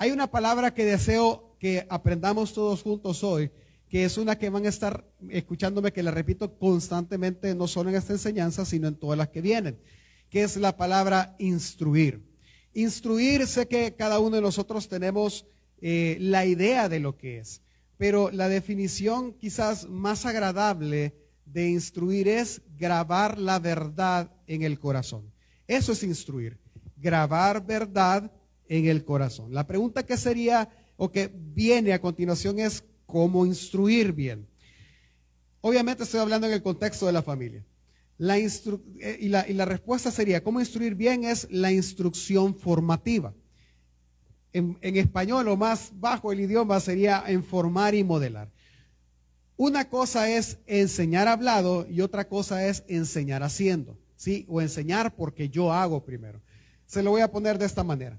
Hay una palabra que deseo que aprendamos todos juntos hoy, que es una que van a estar escuchándome, que la repito constantemente, no solo en esta enseñanza, sino en todas las que vienen, que es la palabra instruir. Instruir, sé que cada uno de nosotros tenemos eh, la idea de lo que es, pero la definición quizás más agradable de instruir es grabar la verdad en el corazón. Eso es instruir, grabar verdad en el corazón. La pregunta que sería o que viene a continuación es cómo instruir bien. Obviamente estoy hablando en el contexto de la familia. La eh, y, la, y la respuesta sería, ¿cómo instruir bien? Es la instrucción formativa. En, en, español o más bajo el idioma sería informar y modelar. Una cosa es enseñar hablado y otra cosa es enseñar haciendo, ¿sí? O enseñar porque yo hago primero. Se lo voy a poner de esta manera.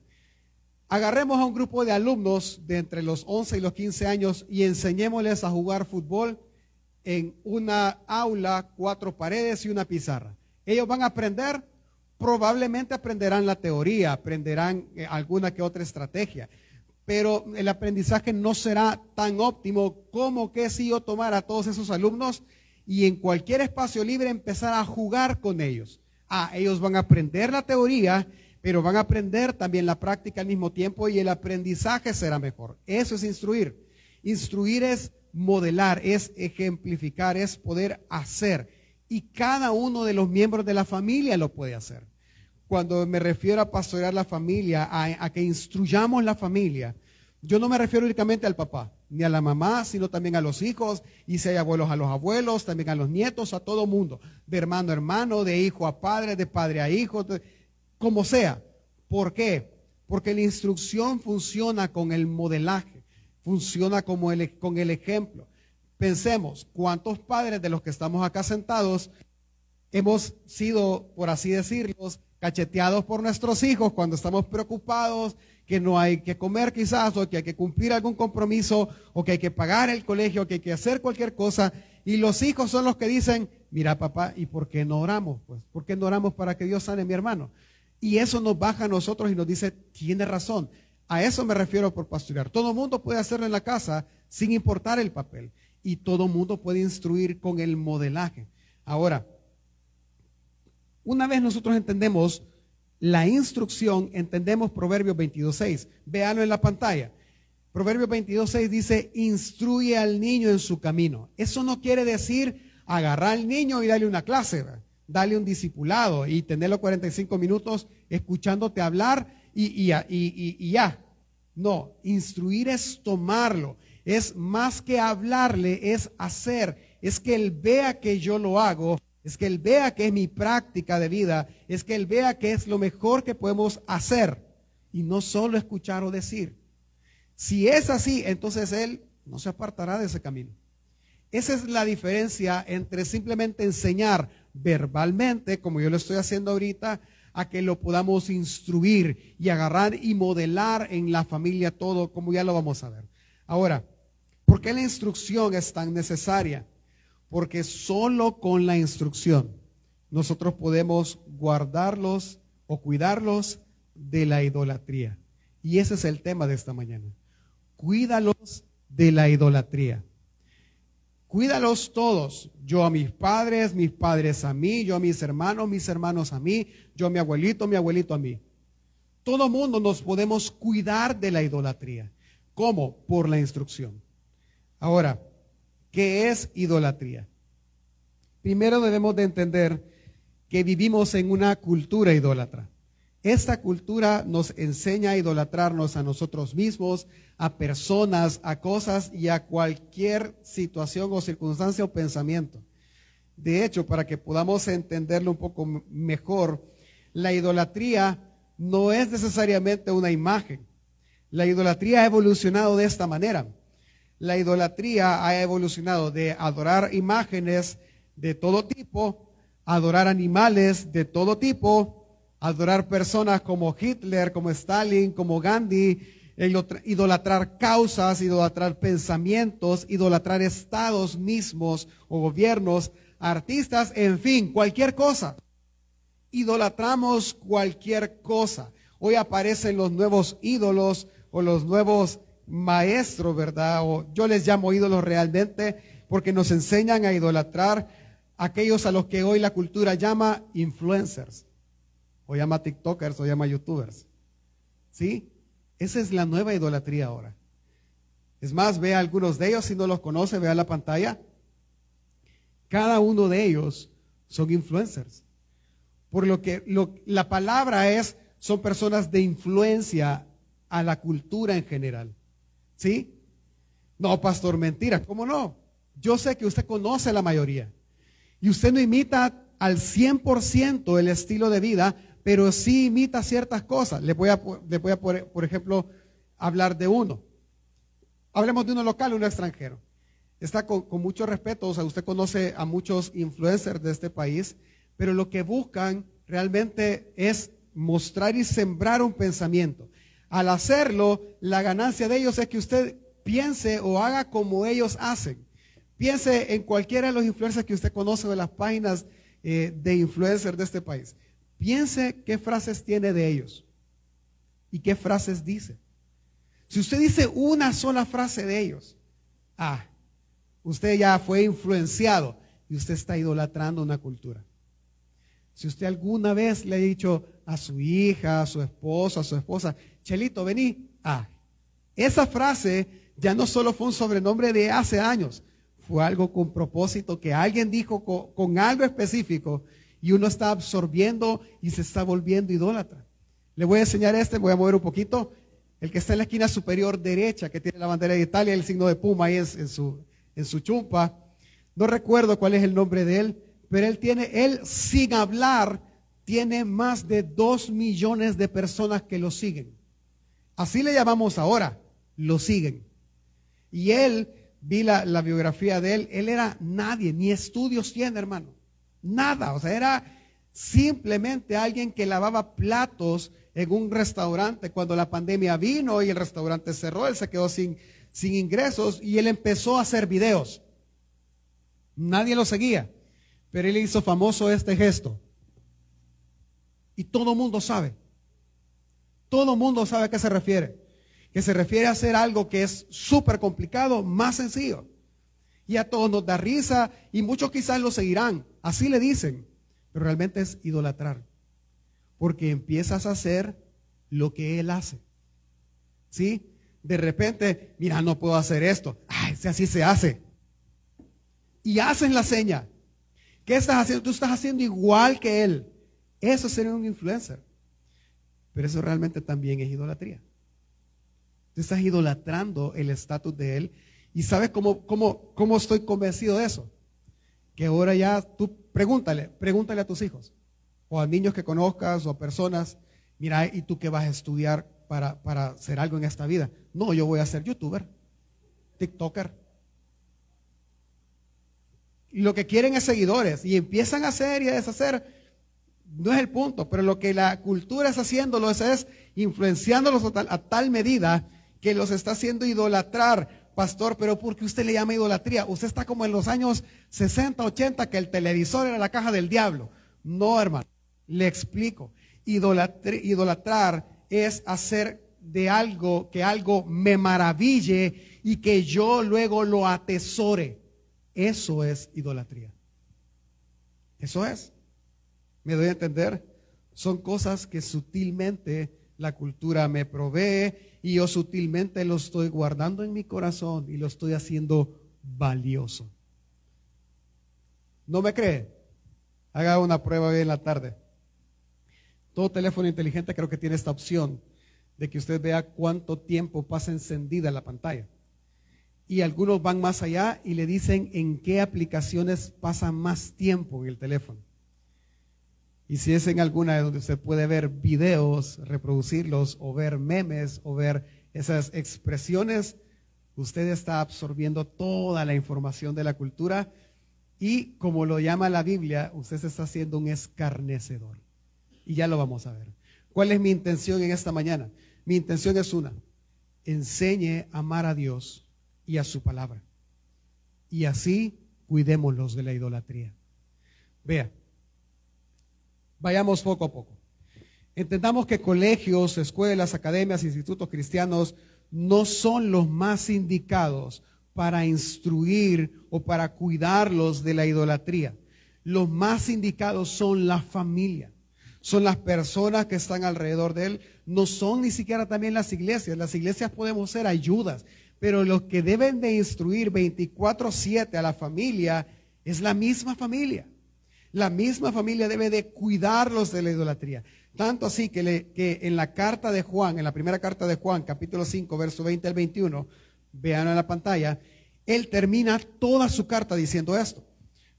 Agarremos a un grupo de alumnos de entre los 11 y los 15 años y enseñémosles a jugar fútbol en una aula, cuatro paredes y una pizarra. Ellos van a aprender, probablemente aprenderán la teoría, aprenderán eh, alguna que otra estrategia, pero el aprendizaje no será tan óptimo como que si yo tomara a todos esos alumnos y en cualquier espacio libre empezar a jugar con ellos. Ah, ellos van a aprender la teoría pero van a aprender también la práctica al mismo tiempo y el aprendizaje será mejor. Eso es instruir. Instruir es modelar, es ejemplificar, es poder hacer. Y cada uno de los miembros de la familia lo puede hacer. Cuando me refiero a pastorear la familia, a, que instruyamos la familia, yo no me refiero únicamente al papá, ni a la mamá, sino también a los hijos, y si hay abuelos a los abuelos, también a los nietos, a todo mundo, de hermano a hermano, de hijo a padre, de padre a hijo como sea. ¿Por qué? Porque la instrucción funciona con el modelaje, funciona como el, con el ejemplo. Pensemos, ¿cuántos padres de los que estamos acá sentados hemos sido, por así decirlo, cacheteados por nuestros hijos cuando estamos preocupados, que no hay que comer quizás, o que hay que cumplir algún compromiso, o que hay que pagar el colegio, o que hay que hacer cualquier cosa, y los hijos son los que dicen, mira papá, ¿y por qué no oramos? Pues, ¿por qué no oramos para que Dios sane mi hermano? Y eso nos baja a nosotros y nos dice, tiene razón. A eso me refiero por pastorear. Todo mundo puede hacerlo en la casa sin importar el papel. Y todo mundo puede instruir con el modelaje. Ahora, una vez nosotros entendemos la instrucción, entendemos Proverbios 22.6. Véalo en la pantalla. Proverbios 22.6 dice, instruye al niño en su camino. Eso no quiere decir agarrar al niño y darle una clase. Dale un discipulado y tenerlo 45 minutos escuchándote hablar y, ya. No, instruir es tomarlo. Es más que hablarle, es hacer. Es que él vea que yo lo hago. Es que él vea que es mi práctica de vida. Es que él vea que es lo mejor que podemos hacer. Y no solo escuchar o decir. Si es así, entonces él no se apartará de ese camino. Esa es la diferencia entre simplemente enseñar verbalmente, como yo lo estoy haciendo ahorita, a que lo podamos instruir y agarrar y modelar en la familia todo, como ya lo vamos a ver. Ahora, ¿por qué la instrucción es tan necesaria? Porque solo con la instrucción nosotros podemos guardarlos o cuidarlos de la idolatría. Y ese es el tema de esta mañana. Cuídalos de la idolatría. Cuídalos todos. Yo a mis padres, mis padres a mí, yo a mis hermanos, mis hermanos a mí, yo a mi abuelito, mi abuelito a mí. Todo mundo nos podemos cuidar de la idolatría. ¿Cómo? Por la instrucción. Ahora, ¿qué es idolatría? Primero debemos de entender que vivimos en una cultura idólatra. Esta cultura nos enseña a idolatrarnos a nosotros mismos, a personas, a cosas y a cualquier situación o circunstancia o pensamiento. De hecho, para que podamos entenderlo un poco mejor, la idolatría no es necesariamente una imagen. La idolatría ha evolucionado de esta manera. La idolatría ha evolucionado de adorar imágenes de todo tipo, adorar animales de todo tipo, adorar personas como Hitler, como Stalin, como Gandhi, idolatrar causas, idolatrar pensamientos, idolatrar estados mismos o gobiernos, artistas, en fin, cualquier cosa. Idolatramos cualquier cosa. Hoy aparecen los nuevos ídolos o los nuevos maestros, ¿verdad? O yo les llamo ídolos realmente porque nos enseñan a idolatrar aquellos a los que hoy la cultura llama influencers, o llama TikTokers, o llama YouTubers. ¿Sí? Esa es la nueva idolatría ahora. Es más, vea algunos de ellos, si no los conoce, vea la pantalla. Cada uno de ellos son influencers. Por lo que la palabra es, son personas de influencia a la cultura en general. ¿Sí? No, pastor, mentira. ¿Cómo no? Yo sé que usted conoce la mayoría. Y usted no imita al 100% el estilo de vida, pero sí imita ciertas cosas. Le voy a, le voy a por, ejemplo, hablar de uno. Hablemos de uno local, uno extranjero. Está con, con, mucho respeto, o sea, usted conoce a muchos influencers de este país, pero lo que buscan realmente es mostrar y sembrar un pensamiento. Al hacerlo, la ganancia de ellos es que usted piense o haga como ellos hacen. Piense en cualquiera de los influencers que usted conoce de las páginas eh, de influencers de este país. Piense qué frases tiene de ellos y qué frases dice. Si usted dice una sola frase de ellos, ah, usted ya fue influenciado y usted está idolatrando una cultura. Si usted alguna vez le ha dicho a su hija, a su esposo, a su esposa, Chelito, vení, ah, esa frase ya no solo fue un sobrenombre de hace años, fue algo con propósito que alguien dijo con, algo específico y uno está absorbiendo y se está volviendo idólatra. Le voy a enseñar este, voy a mover un poquito. El que está en la esquina superior derecha, que tiene la bandera de Italia, el signo de Puma ahí en, su, en su chumpa. No recuerdo cuál es el nombre de él, pero él tiene, él sin hablar, tiene más de dos millones de personas que lo siguen. Así le llamamos ahora, lo siguen. Y él vi la, biografía de él, él era nadie, ni estudios tiene, hermano. Nada, o sea, era simplemente alguien que lavaba platos en un restaurante cuando la pandemia vino y el restaurante cerró, él se quedó sin, sin ingresos y él empezó a hacer videos. Nadie lo seguía, pero él hizo famoso este gesto. Y todo mundo sabe. Todo mundo sabe a qué se refiere que se refiere a hacer algo que es súper complicado, más sencillo. Y a todos nos da risa y muchos quizás lo seguirán. Así le dicen, pero realmente es idolatrar. Porque empiezas a hacer lo que él hace. ¿Sí? De repente, mira, no puedo hacer esto. Ay, si así se hace. Y hacen la seña. ¿Qué estás haciendo? Tú estás haciendo igual que él. Eso sería un influencer. Pero eso realmente también es idolatría estás idolatrando el estatus de Él. ¿Y sabes cómo, cómo, cómo estoy convencido de eso? Que ahora ya tú pregúntale, pregúntale a tus hijos, o a niños que conozcas, o a personas, mira, ¿y tú qué vas a estudiar para, para hacer algo en esta vida? No, yo voy a ser youtuber, TikToker. Y lo que quieren es seguidores, y empiezan a hacer y a deshacer no es el punto, pero lo que la cultura está haciéndolo es, es influenciándolos a tal, a tal medida que los está haciendo idolatrar, pastor, pero ¿por qué usted le llama idolatría? Usted está como en los años 60, 80, que el televisor era la caja del diablo. No, hermano, le explico. idolatrar es hacer de algo que algo me maraville y que yo luego lo atesore. Eso es idolatría. Eso es. ¿Me doy a entender? Son cosas que sutilmente la cultura me provee y yo sutilmente lo estoy guardando en mi corazón y lo estoy haciendo valioso. ¿No me cree? Haga una prueba hoy en la tarde. Todo teléfono inteligente creo que tiene esta opción de que usted vea cuánto tiempo pasa encendida la pantalla. Y algunos van más allá y le dicen en qué aplicaciones pasa más tiempo en el teléfono. Y si es en alguna de donde usted puede ver videos, reproducirlos o ver memes o ver esas expresiones, usted está absorbiendo toda la información de la cultura y como lo llama la Biblia, usted se está haciendo un escarnecedor. Y ya lo vamos a ver. ¿Cuál es mi intención en esta mañana? Mi intención es una, enseñe a amar a Dios y a su palabra. Y así cuidémoslos de la idolatría. Vea, Vayamos poco a poco. Entendamos que colegios, escuelas, academias, institutos cristianos no son los más indicados para instruir o para cuidarlos de la idolatría. Los más indicados son la familia, son las personas que están alrededor de él, no son ni siquiera también las iglesias. Las iglesias podemos ser ayudas, pero los que deben de instruir 24/7 a la familia es la misma familia. La misma familia debe de cuidarlos de la idolatría. Tanto así que, en la carta de Juan, en la primera carta de Juan, capítulo 5, verso 20 al 21, vean en la pantalla, él termina toda su carta diciendo esto.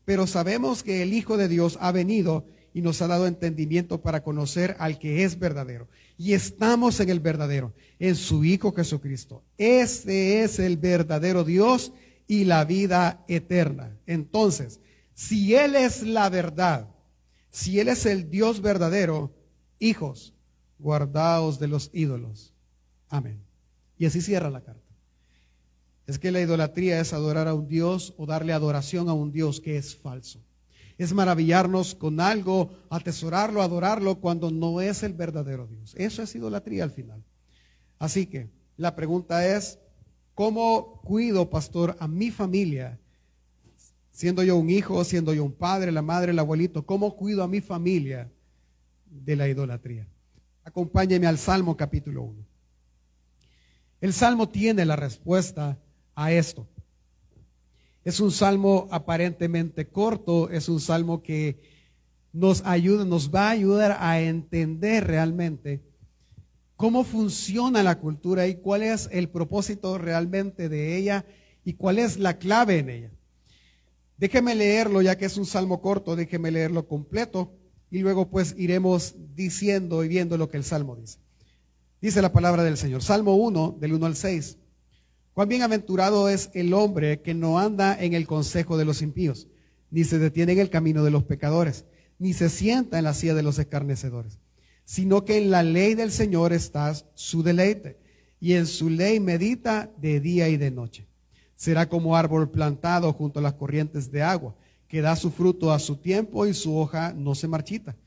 Pero sabemos que el Hijo de Dios ha venido y nos ha dado entendimiento para conocer al que es verdadero. Y estamos en el verdadero, en su Hijo Jesucristo. Este es el verdadero Dios y la vida eterna. Entonces, si Él es la verdad, si Él es el Dios verdadero, hijos, guardaos de los ídolos. Amén. Y así cierra la carta. Es que la idolatría es adorar a un Dios o darle adoración a un Dios que es falso. Es maravillarnos con algo, atesorarlo, adorarlo cuando no es el verdadero Dios. Eso es idolatría al final. Así que la pregunta es, ¿cómo cuido, pastor, a mi familia? Siendo yo un hijo, siendo yo un padre, la madre, el abuelito, ¿cómo cuido a mi familia de la idolatría. Acompáñeme al Salmo capítulo 1. El Salmo tiene la respuesta a esto. Es un salmo aparentemente corto, es un salmo que nos ayuda, nos va a ayudar a entender realmente cómo funciona la cultura y cuál es el propósito realmente de ella y cuál es la clave en ella. Déjeme leerlo, ya que es un salmo corto, déjeme leerlo completo y luego pues iremos diciendo y viendo lo que el Salmo dice. Dice la palabra del Señor. Salmo 1, del 1 al 6. Cuán bienaventurado es el hombre que no anda en el consejo de los impíos, ni se detiene en el camino de los pecadores, ni se sienta en la silla de los escarnecedores, sino que en la ley del Señor está su deleite, y en su ley medita de día y de noche. Será como árbol plantado junto a las corrientes de agua que da su fruto a su tiempo y su hoja no se marchita.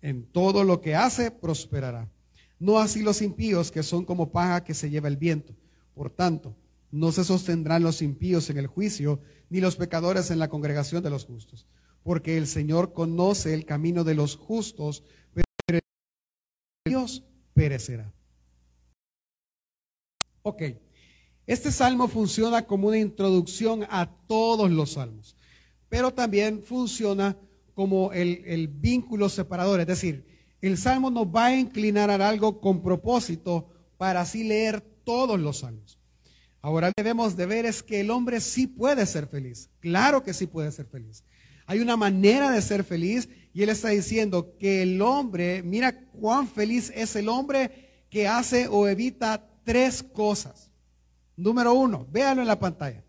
En todo lo que hace prosperará. No así los impíos que son como paja que se lleva el viento. Por tanto, no se sostendrán los impíos en el juicio, ni los pecadores en la congregación de los justos. Porque el Señor conoce el camino de los justos, pero Dios perecerá. Ok, este salmo funciona como una introducción a todos los salmos pero también funciona como el, vínculo separador, es decir, el salmo nos va a inclinar a algo con propósito para así leer todos los salmos. Ahora debemos de ver es que el hombre sí puede ser feliz, claro que sí puede ser feliz. Hay una manera de ser feliz y él está diciendo que el hombre, mira cuán feliz es el hombre que hace o evita tres cosas. Número uno, véalo en la pantalla.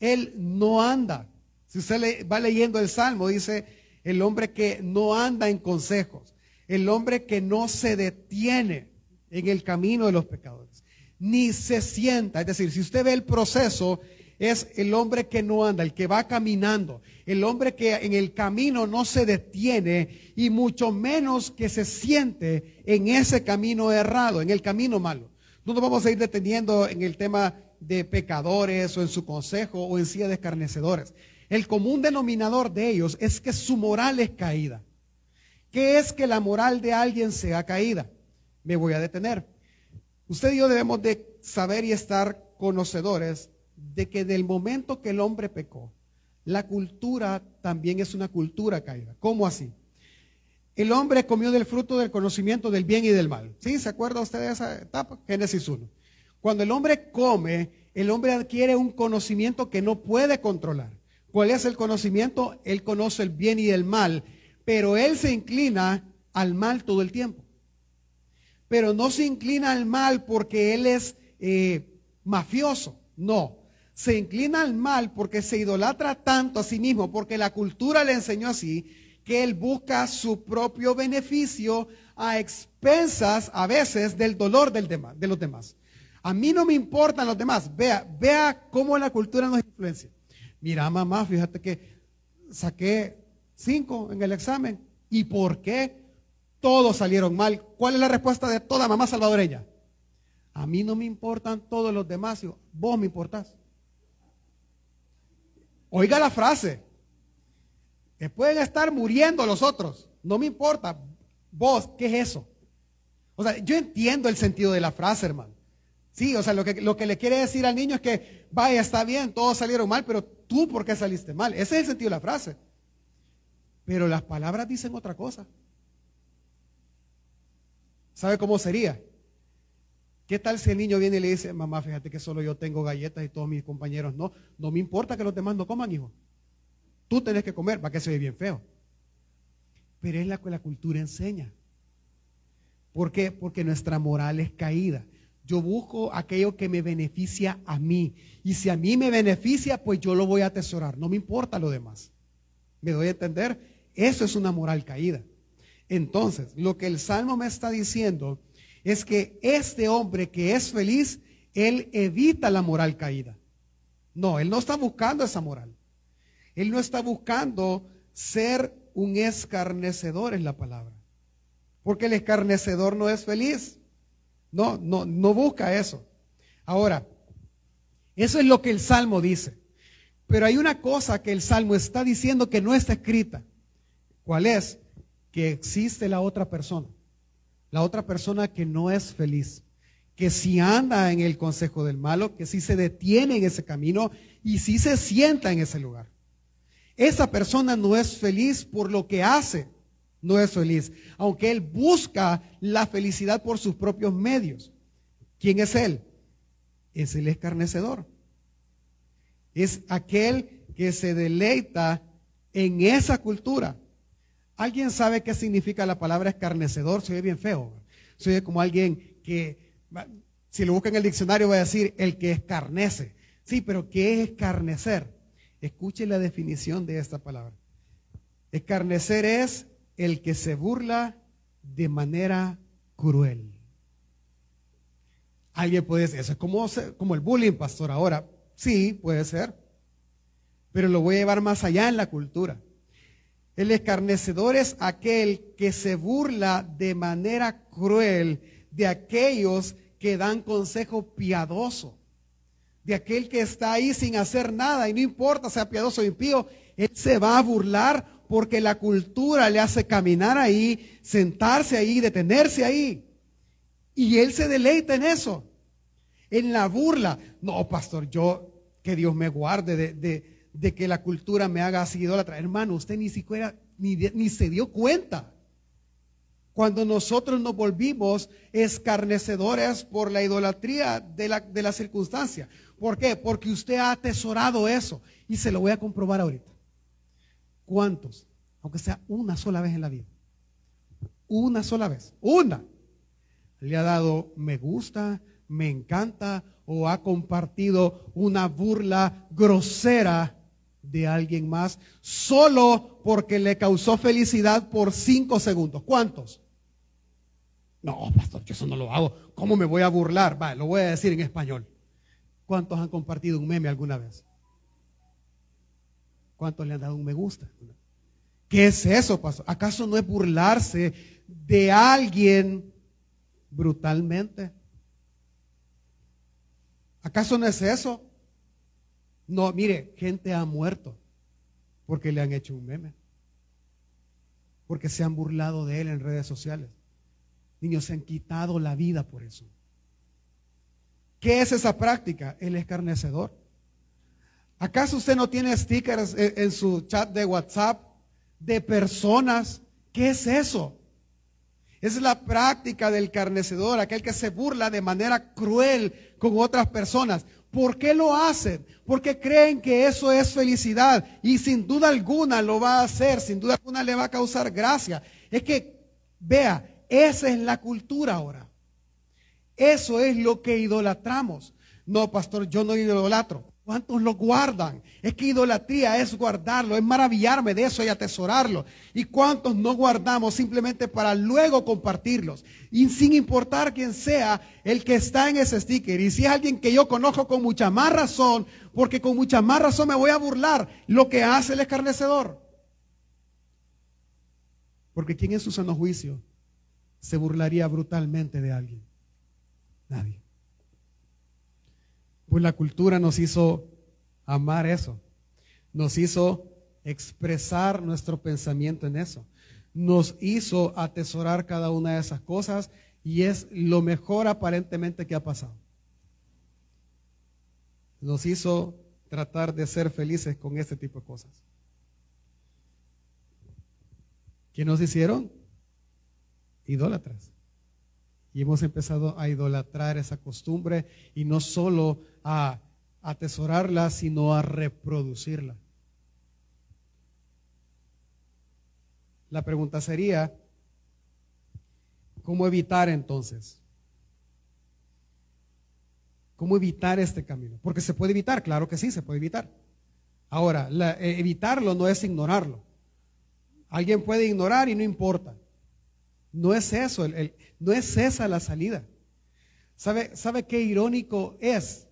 Él no anda si usted va leyendo el Salmo, dice el hombre que no anda en consejos, el hombre que no se detiene en el camino de los pecadores, ni se sienta. Es decir, si usted ve el proceso, es el hombre que no anda, el que va caminando, el hombre que en el camino no se detiene y mucho menos que se siente en ese camino errado, en el camino malo. No nos vamos a ir deteniendo en el tema de pecadores o en su consejo o en silla de escarnecedores. El común denominador de ellos es que su moral es caída. ¿Qué es que la moral de alguien sea caída? Me voy a detener. Usted y yo debemos de saber y estar conocedores de que del momento que el hombre pecó, la cultura también es una cultura caída. ¿Cómo así? El hombre comió del fruto del conocimiento del bien y del mal. ¿Sí? ¿Se acuerda usted de esa etapa? Génesis 1. Cuando el hombre come, el hombre adquiere un conocimiento que no puede controlar. ¿Cuál es el conocimiento? Él conoce el bien y el mal, pero él se inclina al mal todo el tiempo. Pero no se inclina al mal porque él es eh, mafioso, no. Se inclina al mal porque se idolatra tanto a sí mismo, porque la cultura le enseñó así, que él busca su propio beneficio a expensas a veces del dolor del de los demás. A mí no me importan los demás. Vea, vea cómo la cultura nos influencia. Mira, mamá, fíjate que saqué cinco en el examen. ¿Y por qué? todos salieron mal. ¿Cuál es la respuesta de toda mamá salvadoreña? A mí no me importan todos los demás, vos me importás. Oiga la frase. Pueden estar muriendo los otros. No me importa. Vos, ¿qué es eso? O sea, yo entiendo el sentido de la frase, hermano. Sí, o sea, lo que, lo que le quiere decir al niño es que, vaya, está bien, todos salieron mal, pero tú, ¿por qué saliste mal? Ese es el sentido de la frase. Pero las palabras dicen otra cosa. ¿Sabe cómo sería? ¿Qué tal si el niño viene y le dice, mamá, fíjate que solo yo tengo galletas y todos mis compañeros no? No me importa que los demás no coman, hijo. Tú tenés que comer, va que se ve bien feo. Pero es la que la cultura enseña. ¿Por qué? Porque nuestra moral es caída. Yo busco aquello que me beneficia a mí. Y si a mí me beneficia, pues yo lo voy a atesorar. No me importa lo demás. ¿Me doy a entender? Eso es una moral caída. Entonces, lo que el Salmo me está diciendo es que este hombre que es feliz, él evita la moral caída. No, él no está buscando esa moral. Él no está buscando ser un escarnecedor en la palabra. Porque el escarnecedor no es feliz. No, no, no busca eso. Ahora, eso es lo que el Salmo dice. Pero hay una cosa que el Salmo está diciendo que no está escrita. ¿Cuál es? Que existe la otra persona. La otra persona que no es feliz. Que si anda en el consejo del malo, que si se detiene en ese camino y si se sienta en ese lugar. Esa persona no es feliz por lo que hace, no es feliz, aunque él busca la felicidad por sus propios medios. ¿Quién es él? Es el escarnecedor. Es aquel que se deleita en esa cultura. ¿Alguien sabe qué significa la palabra escarnecedor? Se oye bien feo. Se oye como alguien que, si lo busca en el diccionario, va a decir el que escarnece. Sí, pero ¿qué es escarnecer? Escuche la definición de esta palabra. Escarnecer es el que se burla de manera cruel. Alguien puede decir, eso es como, el bullying, pastor, ahora. Sí, puede ser. Pero lo voy a llevar más allá en la cultura. El escarnecedor es aquel que se burla de manera cruel de aquellos que dan consejo piadoso. De aquel que está ahí sin hacer nada y no importa sea piadoso o impío, él se va a burlar porque la cultura le hace caminar ahí, sentarse ahí, detenerse ahí. Y él se deleita en eso, en la burla. No, pastor, yo, que Dios me guarde de, que la cultura me haga así idólatra. Hermano, usted ni siquiera, ni, ni se dio cuenta. Cuando nosotros nos volvimos escarnecedores por la idolatría de la, de la circunstancia. ¿Por qué? Porque usted ha atesorado eso. Y se lo voy a comprobar ahorita. ¿Cuántos? Aunque sea una sola vez en la vida. Una sola vez. Una. Le ha dado me gusta, me encanta o ha compartido una burla grosera de alguien más solo porque le causó felicidad por cinco segundos. ¿Cuántos? No, pastor, yo eso no lo hago. ¿Cómo me voy a burlar? Va, lo voy a decir en español. ¿Cuántos han compartido un meme alguna vez? ¿Cuántos le han dado un me gusta? ¿Qué es eso, pastor? ¿Acaso no es burlarse de alguien brutalmente? ¿Acaso no es eso? No, mire, gente ha muerto porque le han hecho un meme. Porque se han burlado de él en redes sociales. Niños se han quitado la vida por eso. ¿Qué es esa práctica? El escarnecedor. ¿Acaso usted no tiene stickers en, su chat de WhatsApp de personas? ¿Qué es eso? Es la práctica del carnecedor, aquel que se burla de manera cruel con otras personas. ¿Por qué lo hacen? Porque creen que eso es felicidad y sin duda alguna lo va a hacer, sin duda alguna le va a causar gracia. Es que, vea, esa es la cultura ahora. Eso es lo que idolatramos. No, pastor, yo no idolatro. ¿Cuántos lo guardan? Es que idolatría es guardarlo, es maravillarme de eso y atesorarlo. ¿Y cuántos no guardamos simplemente para luego compartirlos? Y sin importar quién sea el que está en ese sticker. Y si es alguien que yo conozco con mucha más razón, porque con mucha más razón me voy a burlar lo que hace el escarnecedor. Porque ¿quién en su sano juicio se burlaría brutalmente de alguien? Nadie. Pues la cultura nos hizo amar eso, nos hizo expresar nuestro pensamiento en eso, nos hizo atesorar cada una de esas cosas y es lo mejor aparentemente que ha pasado. Nos hizo tratar de ser felices con este tipo de cosas. ¿Qué nos hicieron? Idólatras. Y hemos empezado a idolatrar esa costumbre y no solo a atesorarla, sino a reproducirla. La pregunta sería, ¿cómo evitar entonces? ¿Cómo evitar este camino? Porque se puede evitar, claro que sí, se puede evitar. Ahora, eh, evitarlo no es ignorarlo. Alguien puede ignorar y no importa. No es eso, no es esa la salida. ¿Sabe, ¿Sabe qué irónico es?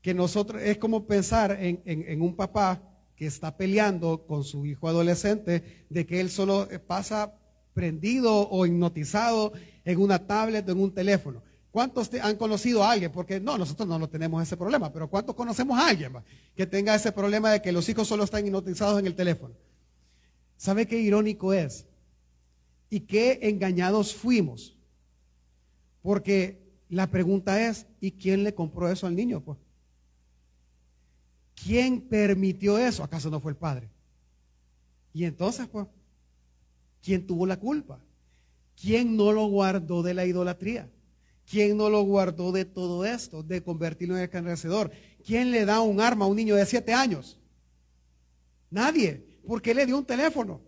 Que nosotros, es como pensar en un papá que está peleando con su hijo adolescente de que él solo pasa prendido o hipnotizado en una tablet o en un teléfono. ¿Cuántos han conocido a alguien? Porque no, nosotros no lo tenemos ese problema, pero ¿cuántos conocemos a alguien que tenga ese problema de que los hijos solo están hipnotizados en el teléfono? ¿Sabe qué irónico es? Y qué engañados fuimos. Porque la pregunta es, ¿y quién le compró eso al niño? Pues? ¿Quién permitió eso? ¿Acaso no fue el padre? Y entonces, pues, ¿quién tuvo la culpa? ¿Quién no lo guardó de la idolatría? ¿Quién no lo guardó de todo esto, de convertirlo en escarnecedor? ¿Quién le da un arma a un niño de siete años? Nadie, porque le dio un teléfono.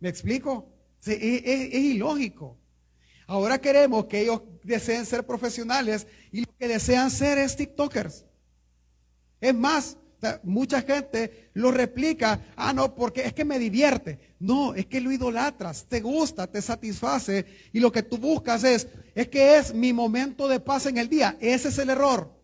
¿Me explico? es, es ilógico. Ahora queremos que ellos deseen ser profesionales y lo que desean ser es TikTokers. Es más, mucha gente lo replica, ah, no, porque es que me divierte. No, es que lo idolatras, te gusta, te satisface y lo que tú buscas es, es que es mi momento de paz en el día. Ese es el error.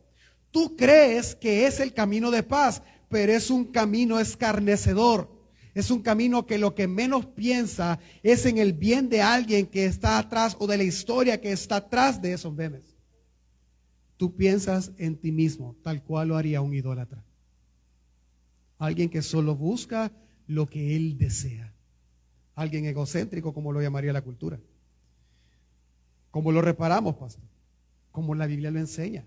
Tú crees que es el camino de paz, pero es un camino escarnecedor. Es un camino que lo que menos piensa es en el bien de alguien que está atrás o de la historia que está atrás de esos memes. Tú piensas en ti mismo, tal cual lo haría un idólatra. Alguien que solo busca lo que él desea. Alguien egocéntrico, como lo llamaría la cultura. Como lo reparamos, pastor. Como la Biblia lo enseña.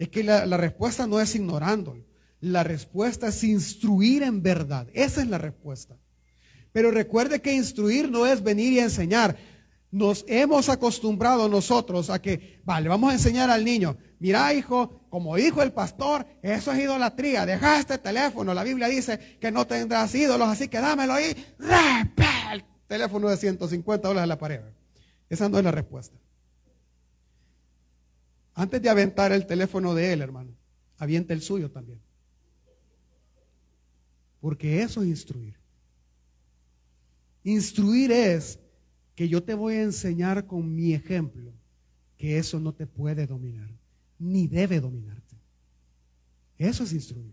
Es que la, la respuesta no es ignorándolo. La respuesta es instruir en verdad. Esa es la respuesta. Pero recuerde que instruir no es venir y enseñar nos hemos acostumbrado nosotros a que, vale, vamos a enseñar al niño, mira hijo, como dijo el pastor, eso es idolatría, deja este teléfono, la Biblia dice que no tendrás ídolos, así que dámelo ahí, el teléfono de 150 dólares en la pared. Esa no es la respuesta. Antes de aventar el teléfono de él, hermano, avienta el suyo también. Porque eso es instruir. Instruir es que yo te voy a enseñar con mi ejemplo que eso no te puede dominar, ni debe dominarte. Eso es instruir.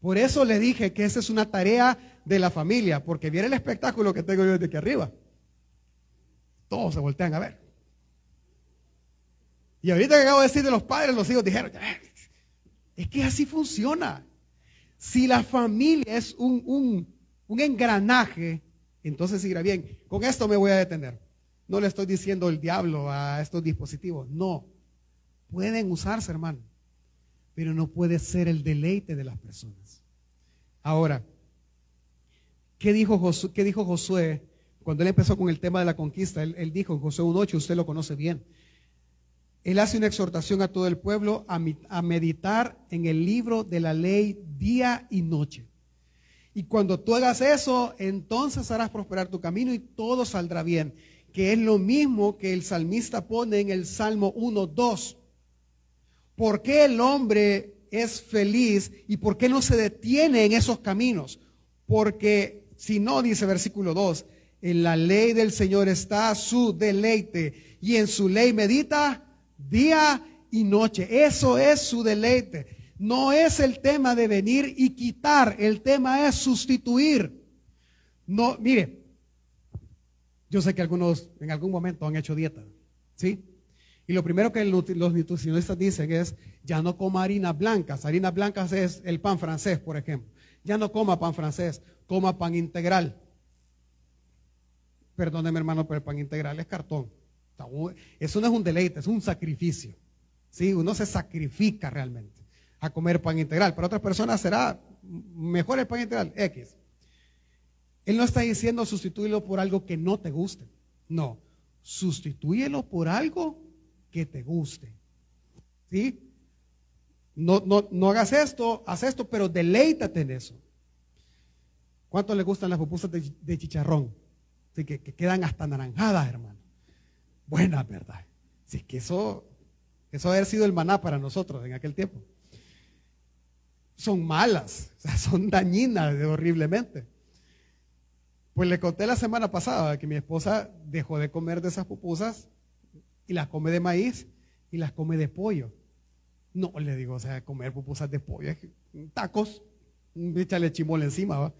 Por eso le dije que esa es una tarea de la familia, porque viene el espectáculo que tengo yo desde aquí arriba. Todos se voltean a ver. Y ahorita que acabo de decir de los padres, los hijos dijeron, es que así funciona. Si la familia es un, un, un engranaje, entonces irá bien. Con esto me voy a detener. No le estoy diciendo el diablo a estos dispositivos. No. Pueden usarse, hermano. Pero no puede ser el deleite de las personas. Ahora, ¿qué dijo, Josué, qué dijo Josué cuando él empezó con el tema de la conquista? Él, dijo en Josué 1.8, usted lo conoce bien. Él hace una exhortación a todo el pueblo a meditar en el libro de la ley día y noche. Y cuando tú hagas eso, entonces harás prosperar tu camino y todo saldrá bien. Que es lo mismo que el salmista pone en el Salmo 1, 2. ¿Por qué el hombre es feliz y por qué no se detiene en esos caminos? Porque si no, dice versículo 2, en la ley del Señor está su deleite y en su ley medita día y noche. Eso es su deleite. No es el tema de venir y quitar, el tema es sustituir. No, mire, Yo sé que algunos en algún momento han hecho dieta, ¿sí? Y lo primero que los nutricionistas dicen es, ya no coma harinas blancas. Harinas blancas es el pan francés, por ejemplo. Ya no coma pan francés, coma pan integral. Perdóneme hermano, pero el pan integral es cartón. Eso no es un deleite, es un sacrificio. ¿Sí? Uno se sacrifica realmente a comer pan integral. Para otras personas será mejor el pan integral, X. Él no está diciendo sustituirlo por algo que no te guste. No, sustitúyelo por algo que te guste. ¿Sí? No, no, no hagas esto, haz esto, pero deleítate en eso. ¿Cuánto le gustan las pupusas de, chicharrón? que, que, quedan hasta naranjadas, hermano. Buenas, ¿verdad? Sí, que eso, eso haber sido el maná para nosotros en aquel tiempo. Son malas, son dañinas horriblemente. Pues le conté la semana pasada que mi esposa dejó de comer de esas pupusas y las come de maíz y las come de pollo. No, le digo, o sea, comer pupusas de pollo, tacos, échale chimol encima.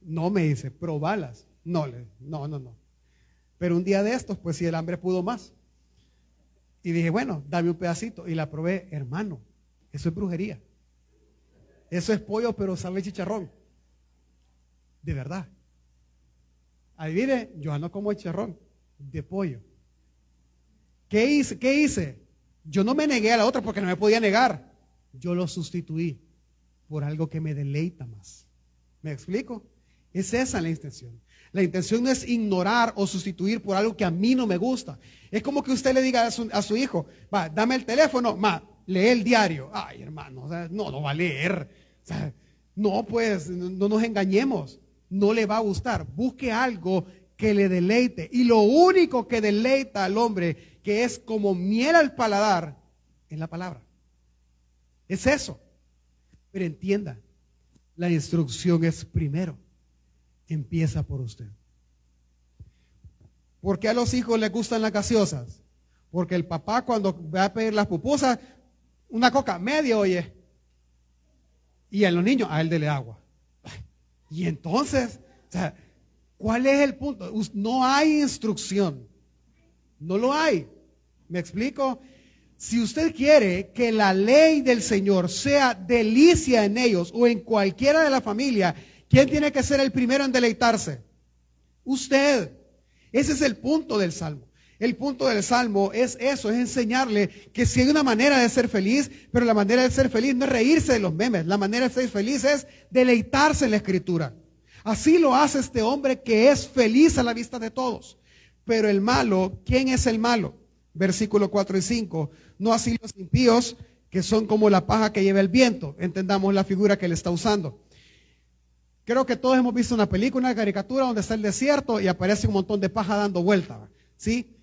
No me dice, probalas. No, le, no, no, no. Pero un día de estos, pues si el hambre pudo más. Y dije, bueno, dame un pedacito. Y la probé, hermano, eso es brujería. Eso es pollo, pero sabe chicharrón. De verdad. Adivine, yo no como chicharrón, de pollo. ¿Qué hice? ¿Qué hice? Yo no me negué a la otra porque no me podía negar. Yo lo sustituí por algo que me deleita más. ¿Me explico? Es esa la intención. La intención no es ignorar o sustituir por algo que a mí no me gusta. Es como que usted le diga a su, hijo, va, dame el teléfono, ma, lee el diario. Ay, hermano, no, no va a leer. no, pues, no nos engañemos. No le va a gustar. Busque algo que le deleite. Y lo único que deleita al hombre que es como miel al paladar en la palabra. Es eso. Pero entienda, la instrucción es primero. Empieza por usted. ¿Por qué a los hijos les gustan las gaseosas? Porque el papá cuando va a pedir las pupusas, una coca media, oye. Y a los niños, a él dele agua. Y entonces, ¿cuál es el punto? No hay instrucción. No lo hay. ¿Me explico? Si usted quiere que la ley del Señor sea delicia en ellos o en cualquiera de la familia, ¿quién tiene que ser el primero en deleitarse? Usted. Ese es el punto del Salmo. El punto del Salmo es eso, es enseñarle que si hay una manera de ser feliz, pero la manera de ser feliz no es reírse de los memes, la manera de ser feliz es deleitarse en la escritura. Así lo hace este hombre que es feliz a la vista de todos. Pero el malo, ¿quién es el malo? Versículo 4 y 5. No así los impíos, que son como la paja que lleva el viento. Entendamos la figura que él está usando. Creo que todos hemos visto una película, una caricatura donde está el desierto y aparece un montón de paja dando vuelta. ¿Sí?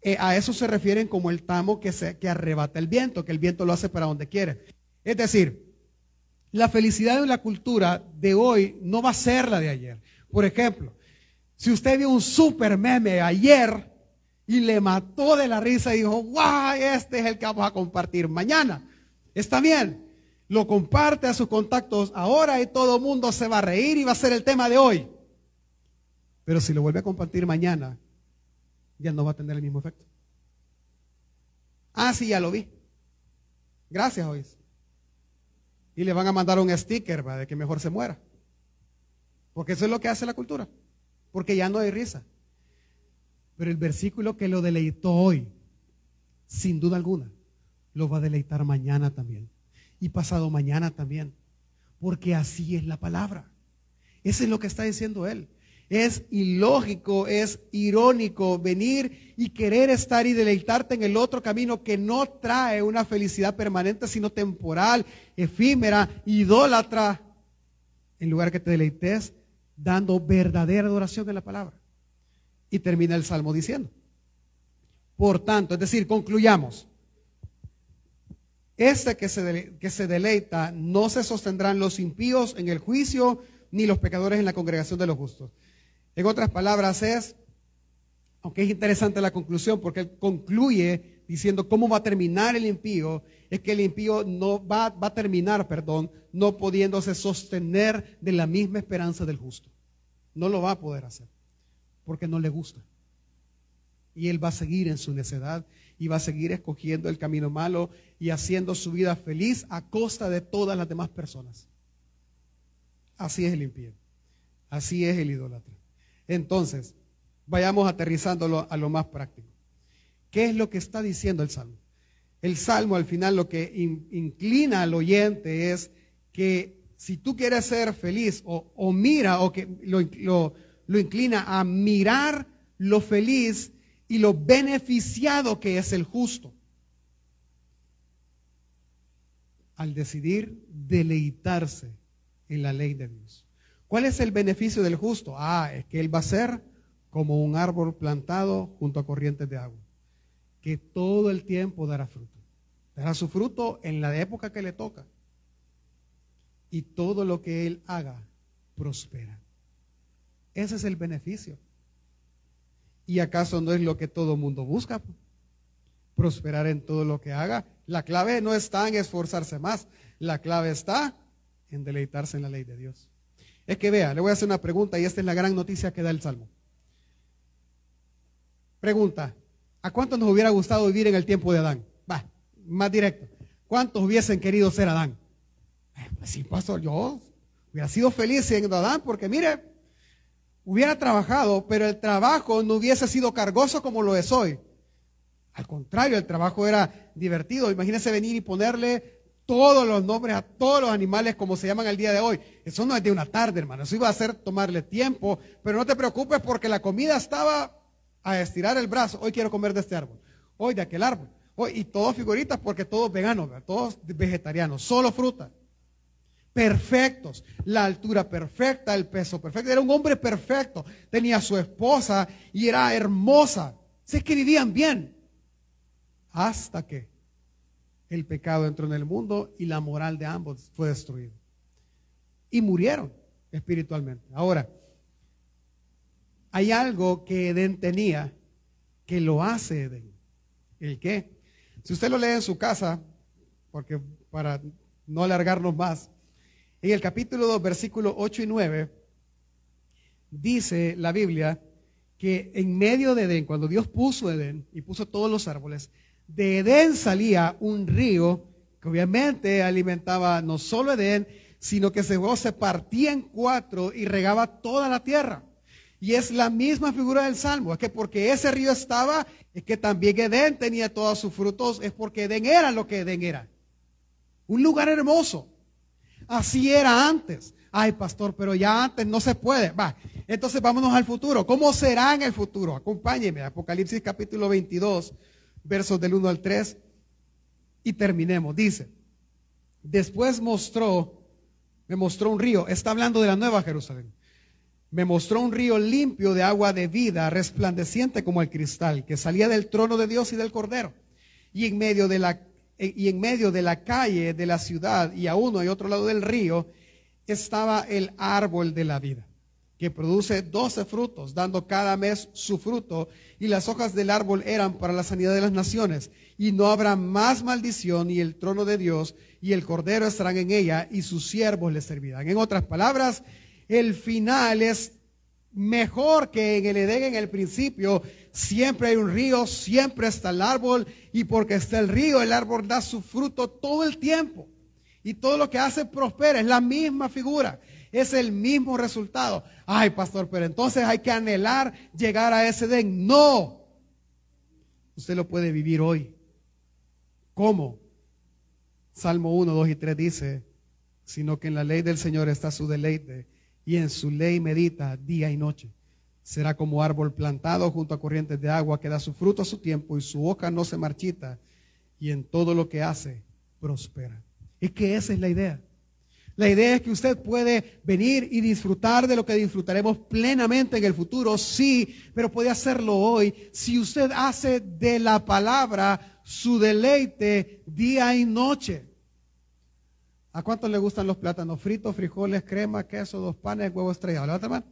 Eh, a eso se refieren como el tamo que, se, que arrebata el viento, que el viento lo hace para donde quiere. Es decir, la felicidad en la cultura de hoy no va a ser la de ayer. Por ejemplo, si usted vio un super meme ayer y le mató de la risa y dijo, guau, este es el que vamos a compartir mañana. Está bien, lo comparte a sus contactos ahora y todo el mundo se va a reír y va a ser el tema de hoy. Pero si lo vuelve a compartir mañana, ya no va a tener el mismo efecto. Ah, sí, ya lo vi. Gracias, hoy. Y le van a mandar un sticker de que mejor se muera. Porque eso es lo que hace la cultura porque ya no hay risa. Pero el versículo que lo deleitó hoy, sin duda alguna, lo va a deleitar mañana también. Y pasado mañana también. Porque así es la palabra. Eso es lo que está diciendo él. Es ilógico, es irónico venir y querer estar y deleitarte en el otro camino que no trae una felicidad permanente, sino temporal, efímera, idólatra, en lugar que te deleites dando verdadera adoración en la palabra. Y termina el salmo diciendo. Por tanto, es decir, concluyamos. Este que se, que se deleita no se sostendrán los impíos en el juicio, ni los pecadores en la congregación de los justos. En otras palabras es, aunque es interesante la conclusión, porque él concluye diciendo cómo va a terminar el impío, es que el impío no va, va a terminar, perdón, no pudiéndose sostener de la misma esperanza del justo. No lo va a poder hacer porque no le gusta. Y él va a seguir en su necedad y va a seguir escogiendo el camino malo y haciendo su vida feliz a costa de todas las demás personas. Así es el impío. Así es el idólatra. Entonces, vayamos aterrizándolo a lo más práctico. ¿Qué es lo que está diciendo el Salmo? El Salmo al final lo que inclina al oyente es que si tú quieres ser feliz o, mira o que lo, lo inclina a mirar lo feliz y lo beneficiado que es el justo. Al decidir deleitarse en la ley de Dios. ¿Cuál es el beneficio del justo? Ah, es que él va a ser como un árbol plantado junto a corrientes de agua, que todo el tiempo dará fruto. Dará su fruto en la época que le toca. Y todo lo que él haga prospera. Ese es el beneficio. ¿Y acaso no es lo que todo mundo busca? Prosperar en todo lo que haga. La clave no está en esforzarse más. La clave está en deleitarse en la ley de Dios. Es que vea, le voy a hacer una pregunta y esta es la gran noticia que da el Salmo. Pregunta, ¿a cuántos nos hubiera gustado vivir en el tiempo de Adán? Va, más directo. ¿Cuántos hubiesen querido ser Adán? Eh, pues sí, pastor, yo hubiera sido feliz siendo Adán porque mire, hubiera trabajado, pero el trabajo no hubiese sido cargoso como lo es hoy. Al contrario, el trabajo era divertido. Imagínese venir y ponerle todos los nombres a todos los animales como se llaman el día de hoy. Eso no es de una tarde, hermano. Eso iba a hacer tomarle tiempo. Pero no te preocupes porque la comida estaba a estirar el brazo, hoy quiero comer de este árbol, hoy de aquel árbol, hoy, y todos figuritas porque todos veganos, todos vegetarianos, solo fruta. Perfectos, la altura perfecta, el peso perfecto. Era un hombre perfecto, tenía su esposa y era hermosa. Que vivían bien. Hasta que el pecado entró en el mundo y la moral de ambos fue destruida. Y murieron espiritualmente. Ahora, hay algo que Edén tenía que lo hace Edén. ¿El qué? Si usted lo lee en su casa, porque para no alargarnos más, en el capítulo 2, versículos 8 y 9, dice la Biblia que en medio de Edén, cuando Dios puso Edén y puso todos los árboles, de Edén salía un río que obviamente alimentaba no solo Edén, sino que se, se partía en cuatro y regaba toda la tierra. Y es la misma figura del Salmo, es que porque ese río estaba, es que también Edén tenía todos sus frutos, es porque Edén era lo que Edén era. Un lugar hermoso. Así era antes. Ay, pastor, pero ya antes no se puede. Va, entonces vámonos al futuro. ¿Cómo será en el futuro? Acompáñeme, Apocalipsis capítulo 22, versos del 1 al 3, y terminemos. Dice, después mostró, me mostró un río, está hablando de la nueva Jerusalén me mostró un río limpio de agua de vida, resplandeciente como el cristal, que salía del trono de Dios y del Cordero. Y en medio de la, y en medio de la calle de la ciudad y a uno y otro lado del río estaba el árbol de la vida, que produce doce frutos, dando cada mes su fruto, y las hojas del árbol eran para la sanidad de las naciones. Y no habrá más maldición, y el trono de Dios y el Cordero estarán en ella, y sus siervos le servirán. En otras palabras, el final es mejor que en el Edén en el principio. Siempre hay un río, siempre está el árbol y porque está el río, el árbol da su fruto todo el tiempo. Y todo lo que hace prospera, es la misma figura, es el mismo resultado. Ay, pastor, pero entonces hay que anhelar llegar a ese Edén. No, usted lo puede vivir hoy. ¿Cómo? Salmo 1, 2 y 3 dice, sino que en la ley del Señor está su deleite y en su ley medita día y noche. Será como árbol plantado junto a corrientes de agua que da su fruto a su tiempo y su hoja no se marchita y en todo lo que hace prospera. Es que esa es la idea. La idea es que usted puede venir y disfrutar de lo que disfrutaremos plenamente en el futuro, sí, pero puede hacerlo hoy si usted hace de la palabra su deleite día y noche. ¿A cuántos le gustan los plátanos fritos, frijoles, crema, queso, dos panes, huevo estrellado? ¿Levanta mano?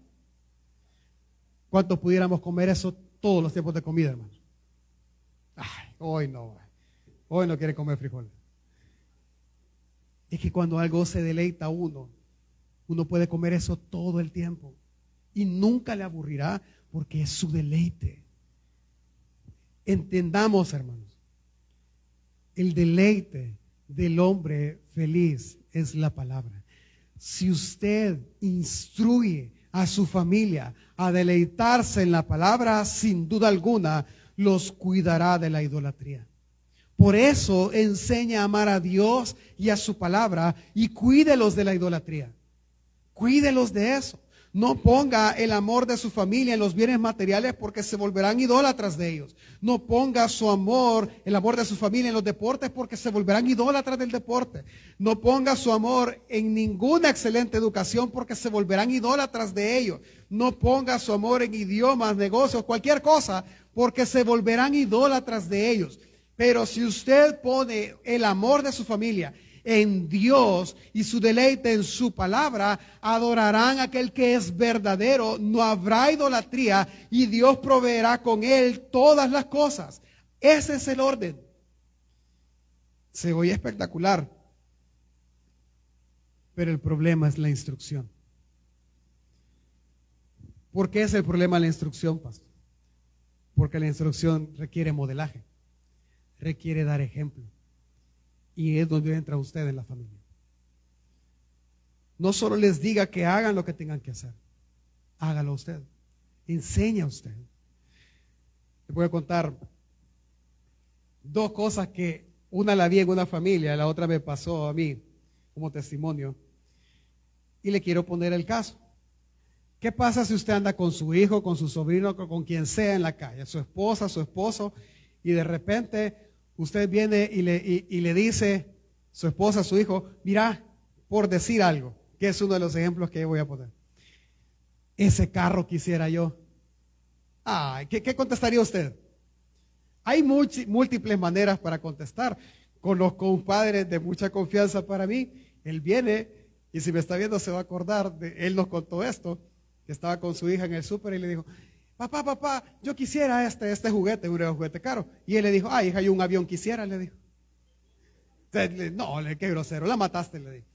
¿Cuántos pudiéramos comer eso todos los tiempos de comida, hermano? Ay, hoy no. Hoy no quiere comer frijoles. Es que cuando algo se deleita a uno, uno puede comer eso todo el tiempo. Y nunca le aburrirá porque es su deleite. Entendamos, hermanos, el deleite del hombre feliz es la palabra. Si usted instruye a su familia a deleitarse en la palabra, sin duda alguna, los cuidará de la idolatría. Por eso enseña a amar a Dios y a su palabra y cuídelos de la idolatría. Cuídelos de eso. No ponga el amor de su familia en los bienes materiales porque se volverán idólatras de ellos. No ponga su amor, el amor de su familia en los deportes porque se volverán idólatras del deporte. No ponga su amor en ninguna excelente educación porque se volverán idólatras de ellos. No ponga su amor en idiomas, negocios, cualquier cosa porque se volverán idólatras de ellos. Pero si usted pone el amor de su familia en Dios y su deleite en su palabra, adorarán a aquel que es verdadero, no habrá idolatría y Dios proveerá con él todas las cosas. Ese es el orden. Se oye espectacular, pero el problema es la instrucción. ¿Por qué es el problema la instrucción, pastor? Porque la instrucción requiere modelaje, requiere dar ejemplo y es donde entra usted en la familia. No solo les diga que hagan lo que tengan que hacer, hágalo usted, enseña usted. Le voy a contar dos cosas que una la vi en una familia, la otra me pasó a mí como testimonio. Y le quiero poner el caso. ¿Qué pasa si usted anda con su hijo, con su sobrino, con quien sea en la calle, su esposa, su esposo, y de repente usted viene y le, y, le dice su esposa, su hijo, mira, por decir algo, que es uno de los ejemplos que voy a poner. Ese carro quisiera yo. Ay, ¿qué, contestaría usted? Hay múltiples maneras para contestar. Conozco un padre de mucha confianza para mí. Él viene y si me está viendo se va a acordar él nos contó esto, que estaba con su hija en el súper y le dijo, papá, papá, yo quisiera este, este juguete, un juguete caro. Y él le dijo, ay, hija, yo un avión quisiera, le dijo. No, qué grosero, la mataste, le dijo.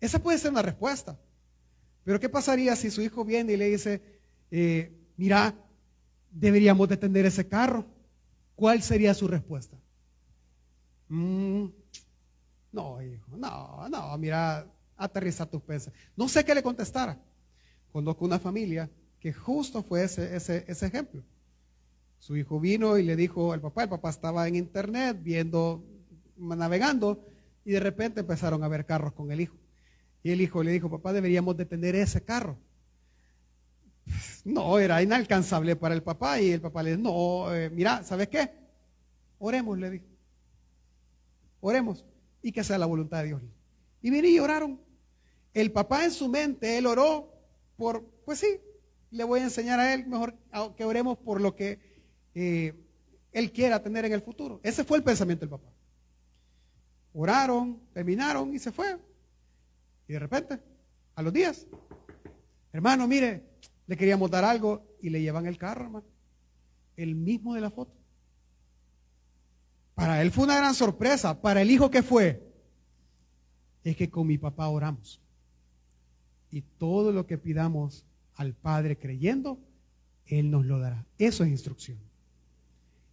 Esa puede ser una respuesta. Pero ¿qué pasaría si su hijo viene y le dice, eh, mira, deberíamos detener ese carro? ¿Cuál sería su respuesta? Mm, no, hijo, no, no, mira, aterriza tus peces. No sé qué le contestara. Conozco una familia que justo fue ese, ese, ejemplo. Su hijo vino y le dijo al papá, el papá estaba en internet viendo, navegando, y de repente empezaron a ver carros con el hijo. Y el hijo le dijo, papá, deberíamos detener ese carro. No, era inalcanzable para el papá y el papá le dijo, no, eh, mira, ¿sabes qué? Oremos, le dijo. Oremos y que sea la voluntad de Dios. Y vino y oraron. El papá en su mente, él oró por, pues sí, le voy a enseñar a él mejor que oremos por lo que eh, él quiera tener en el futuro. Ese fue el pensamiento del papá. Oraron, terminaron y se fue. Y de repente, a los días, hermano, mire, le queríamos dar algo y le llevan el carro, hermano. El mismo de la foto. Para él fue una gran sorpresa. Para el hijo que fue, es que con mi papá oramos. Y todo lo que pidamos al Padre creyendo, Él nos lo dará. Eso es instrucción.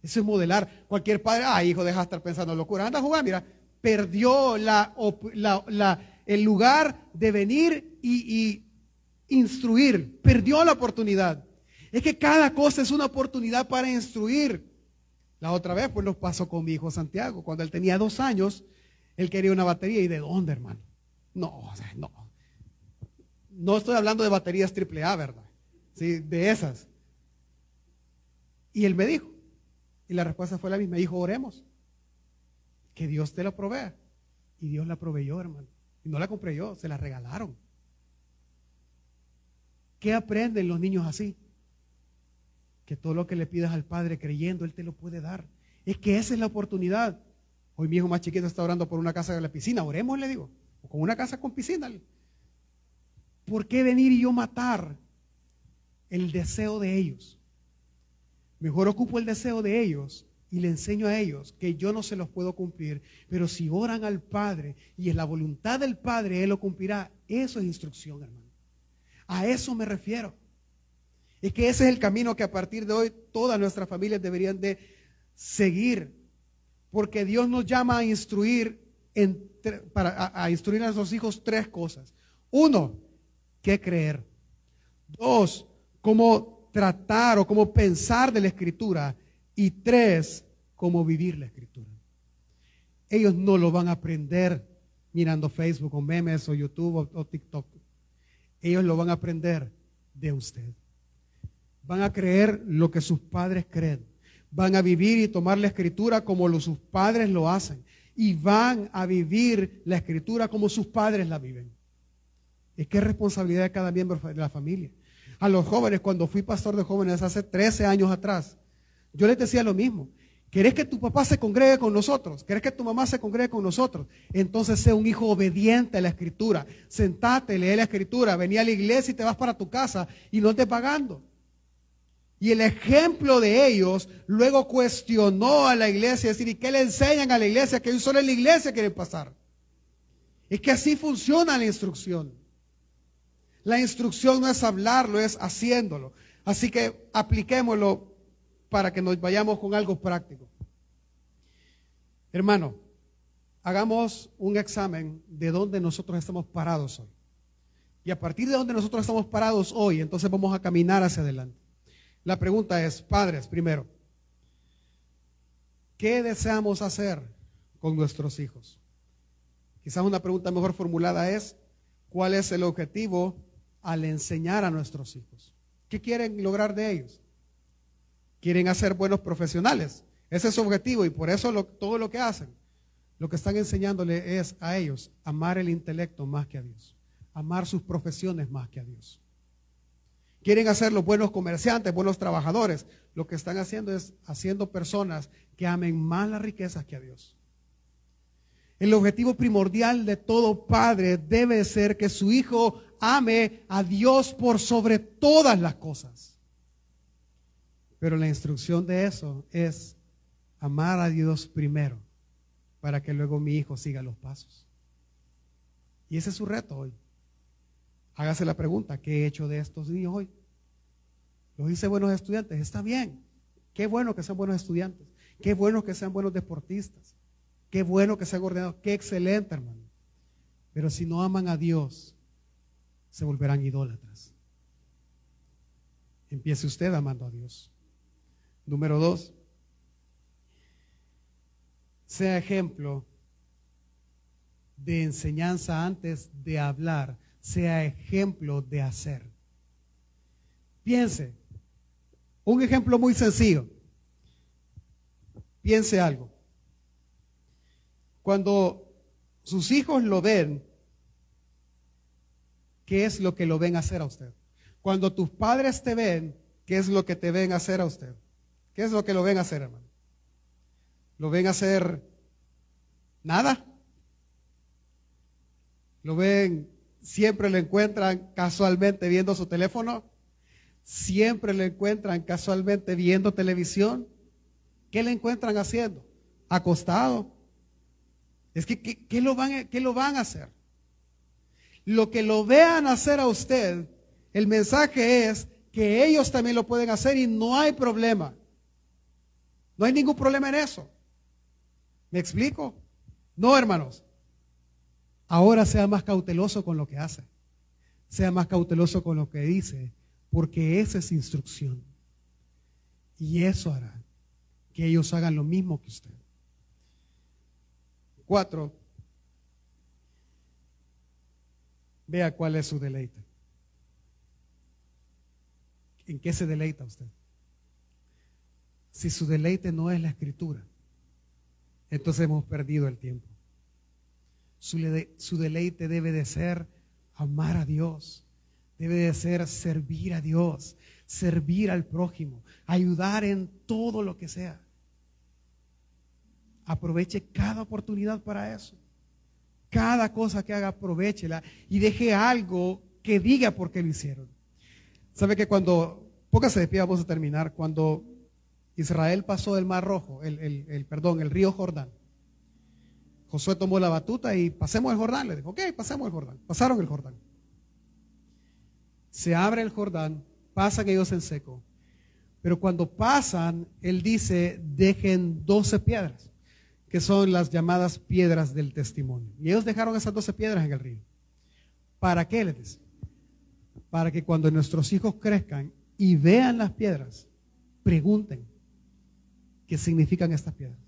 Eso es modelar. Cualquier padre, ah, hijo, deja de estar pensando locura. Anda a jugar, mira, perdió el lugar de venir y, instruir. Perdió la oportunidad. Es que cada cosa es una oportunidad para instruir. La otra vez, pues nos pasó con mi hijo Santiago. Cuando él tenía dos años, él quería una batería. ¿Y de dónde, hermano? No, no. No estoy hablando de baterías AAA, ¿verdad? Sí, de esas. Y él me dijo, y la respuesta fue la misma, dijo, oremos, que Dios te la provea. Y Dios la proveyó, hermano. Y no la compré yo, se la regalaron. ¿Qué aprenden los niños así? Que todo lo que le pidas al Padre creyendo, Él te lo puede dar. Es que esa es la oportunidad. Hoy mi hijo más chiquito está orando por una casa de la piscina. Oremos, le digo. O con una casa con piscina. ¿Por qué venir y yo matar el deseo de ellos? Mejor ocupo el deseo de ellos y le enseño a ellos que yo no se los puedo cumplir, pero si oran al Padre y es la voluntad del Padre, Él lo cumplirá. Eso es instrucción, hermano. A eso me refiero. Es que ese es el camino que a partir de hoy todas nuestras familias deberían de seguir, porque Dios nos llama a instruir, para, a instruir a nuestros hijos tres cosas. Uno, qué creer. Dos, cómo tratar o cómo pensar de la escritura. Y tres, cómo vivir la escritura. Ellos no lo van a aprender mirando Facebook o memes o YouTube o, TikTok. Ellos lo van a aprender de usted. Van a creer lo que sus padres creen. Van a vivir y tomar la escritura como sus padres lo hacen. Y van a vivir la escritura como sus padres la viven. Es que es responsabilidad de cada miembro de la familia. A los jóvenes, cuando fui pastor de jóvenes hace 13 años atrás, yo les decía lo mismo. ¿Querés que tu papá se congregue con nosotros? ¿Querés que tu mamá se congregue con nosotros? Entonces sé un hijo obediente a la escritura. Sentate, lee la escritura, vení a la iglesia y te vas para tu casa y no te pagando. Y el ejemplo de ellos luego cuestionó a la iglesia, decir, ¿y qué le enseñan a la iglesia? Que solo en la iglesia quieren pasar. Es que así funciona la instrucción. La instrucción no es hablarlo, es haciéndolo. Así que apliquémoslo para que nos vayamos con algo práctico. Hermano, hagamos un examen de dónde nosotros estamos parados hoy. Y a partir de dónde nosotros estamos parados hoy, entonces vamos a caminar hacia adelante. La pregunta es, padres, primero, ¿qué deseamos hacer con nuestros hijos? Quizás una pregunta mejor formulada es, ¿cuál es el objetivo al enseñar a nuestros hijos. ¿Qué quieren lograr de ellos? Quieren hacer buenos profesionales. Ese es su objetivo y por eso todo lo que hacen, lo que están enseñándole es a ellos amar el intelecto más que a Dios, amar sus profesiones más que a Dios. Quieren hacer los buenos comerciantes, buenos trabajadores. Lo que están haciendo es haciendo personas que amen más las riquezas que a Dios. El objetivo primordial de todo padre debe ser que su hijo ame a Dios por sobre todas las cosas. Pero la instrucción de eso es amar a Dios primero para que luego mi hijo siga los pasos. Y ese es su reto hoy. Hágase la pregunta, ¿qué he hecho de estos niños hoy? Los hice buenos estudiantes, está bien. Qué bueno que sean buenos estudiantes. Qué bueno que sean buenos deportistas. Qué bueno que sean ordenados. Qué excelente, hermano. Pero si no aman a Dios, se volverán idólatras. Empiece usted amando a Dios. Número dos, sea ejemplo de enseñanza antes de hablar, sea ejemplo de hacer. Piense, un ejemplo muy sencillo. Piense algo. Cuando sus hijos lo ven ¿qué es lo que lo ven hacer a usted? Cuando tus padres te ven, ¿qué es lo que te ven hacer a usted? ¿Qué es lo que lo ven hacer, hermano? ¿Lo ven hacer nada? ¿Lo ven, siempre lo encuentran casualmente viendo su teléfono? ¿Siempre lo encuentran casualmente viendo televisión? ¿Qué le encuentran haciendo? ¿Acostado? Es que, ¿qué, lo, van, ¿qué lo van a hacer? lo que lo vean hacer a usted, el mensaje es que ellos también lo pueden hacer y no hay problema. No hay ningún problema en eso. ¿Me explico? No, hermanos. Ahora sea más cauteloso con lo que hace. Sea más cauteloso con lo que dice, porque esa es instrucción. Y eso hará que ellos hagan lo mismo que usted. Cuatro, Vea cuál es su deleite. ¿En qué se deleita usted? Si su deleite no es la escritura, entonces hemos perdido el tiempo. Su, su, deleite debe de ser amar a Dios, debe de ser servir a Dios, servir al prójimo, ayudar en todo lo que sea. Aproveche cada oportunidad para eso. Cada cosa que haga, aprovechela y deje algo que diga por qué lo hicieron. ¿Sabe que cuando, póngase de pie, vamos a terminar, cuando Israel pasó el Mar Rojo, el, perdón, el río Jordán, Josué tomó la batuta y pasemos el Jordán. Le dijo, ok, pasemos el Jordán. Pasaron el Jordán. Se abre el Jordán, pasan ellos en seco. Pero cuando pasan, él dice, dejen 12 piedras, que son las llamadas piedras del testimonio. Y ellos dejaron esas 12 piedras en el río. ¿Para qué les? Para que cuando nuestros hijos crezcan y vean las piedras, pregunten qué significan estas piedras.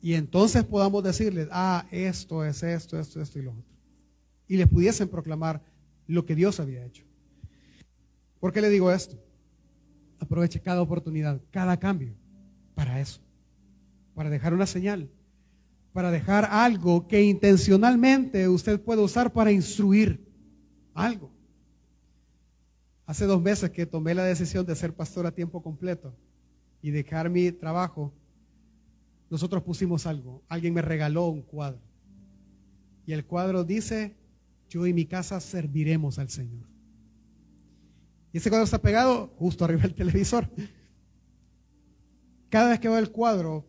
Y entonces podamos decirles, ah, esto es esto, esto, esto y lo otro. Y les pudiesen proclamar lo que Dios había hecho. ¿Por qué le digo esto? Aproveche cada oportunidad, cada cambio para eso, para dejar una señal, para dejar algo que intencionalmente usted puede usar para instruir algo. Hace dos meses que tomé la decisión de ser pastor a tiempo completo y dejar mi trabajo, nosotros pusimos algo. Alguien me regaló un cuadro. Y el cuadro dice, yo y mi casa serviremos al Señor. Y ese cuadro está pegado justo arriba del televisor. Cada vez que veo el cuadro,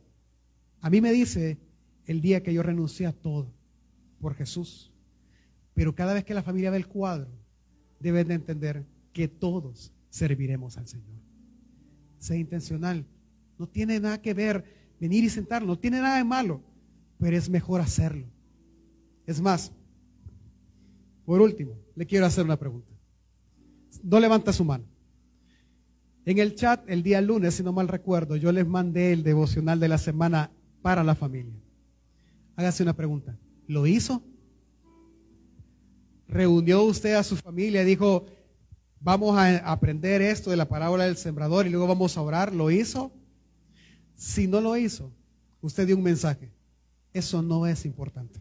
a mí me dice el día que yo renuncié a todo por Jesús. Pero cada vez que la familia ve el cuadro, deben de entender que todos serviremos al Señor. Sea intencional. No tiene nada que ver venir y sentarlo, no tiene nada de malo, pero es mejor hacerlo. Es más, por último, le quiero hacer una pregunta. No levanta su mano. En el chat, el día lunes, si no mal recuerdo, yo les mandé el devocional de la semana para la familia. Hágase una pregunta. ¿Lo hizo? ¿Reunió usted a su familia y dijo, vamos a aprender esto de la parábola del sembrador y luego vamos a orar? ¿Lo hizo? Si no lo hizo, usted dio un mensaje. Eso no es importante.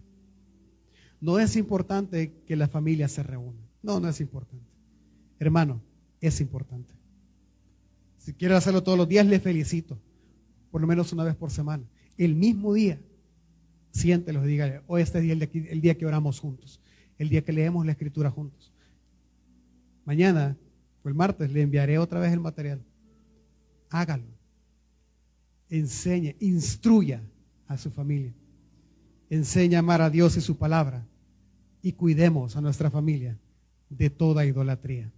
No es importante que la familia se reúna. No, no es importante. Hermano, es importante. Si quiere hacerlo todos los días, le felicito. Por lo menos una vez por semana. El mismo día, siéntelo y dígale, hoy este día el día que oramos juntos. El día que leemos la escritura juntos. Mañana o el martes le enviaré otra vez el material. Hágalo. Enseñe, instruya a su familia. Enseña a amar a Dios y su palabra. Y cuidemos a nuestra familia de toda idolatría.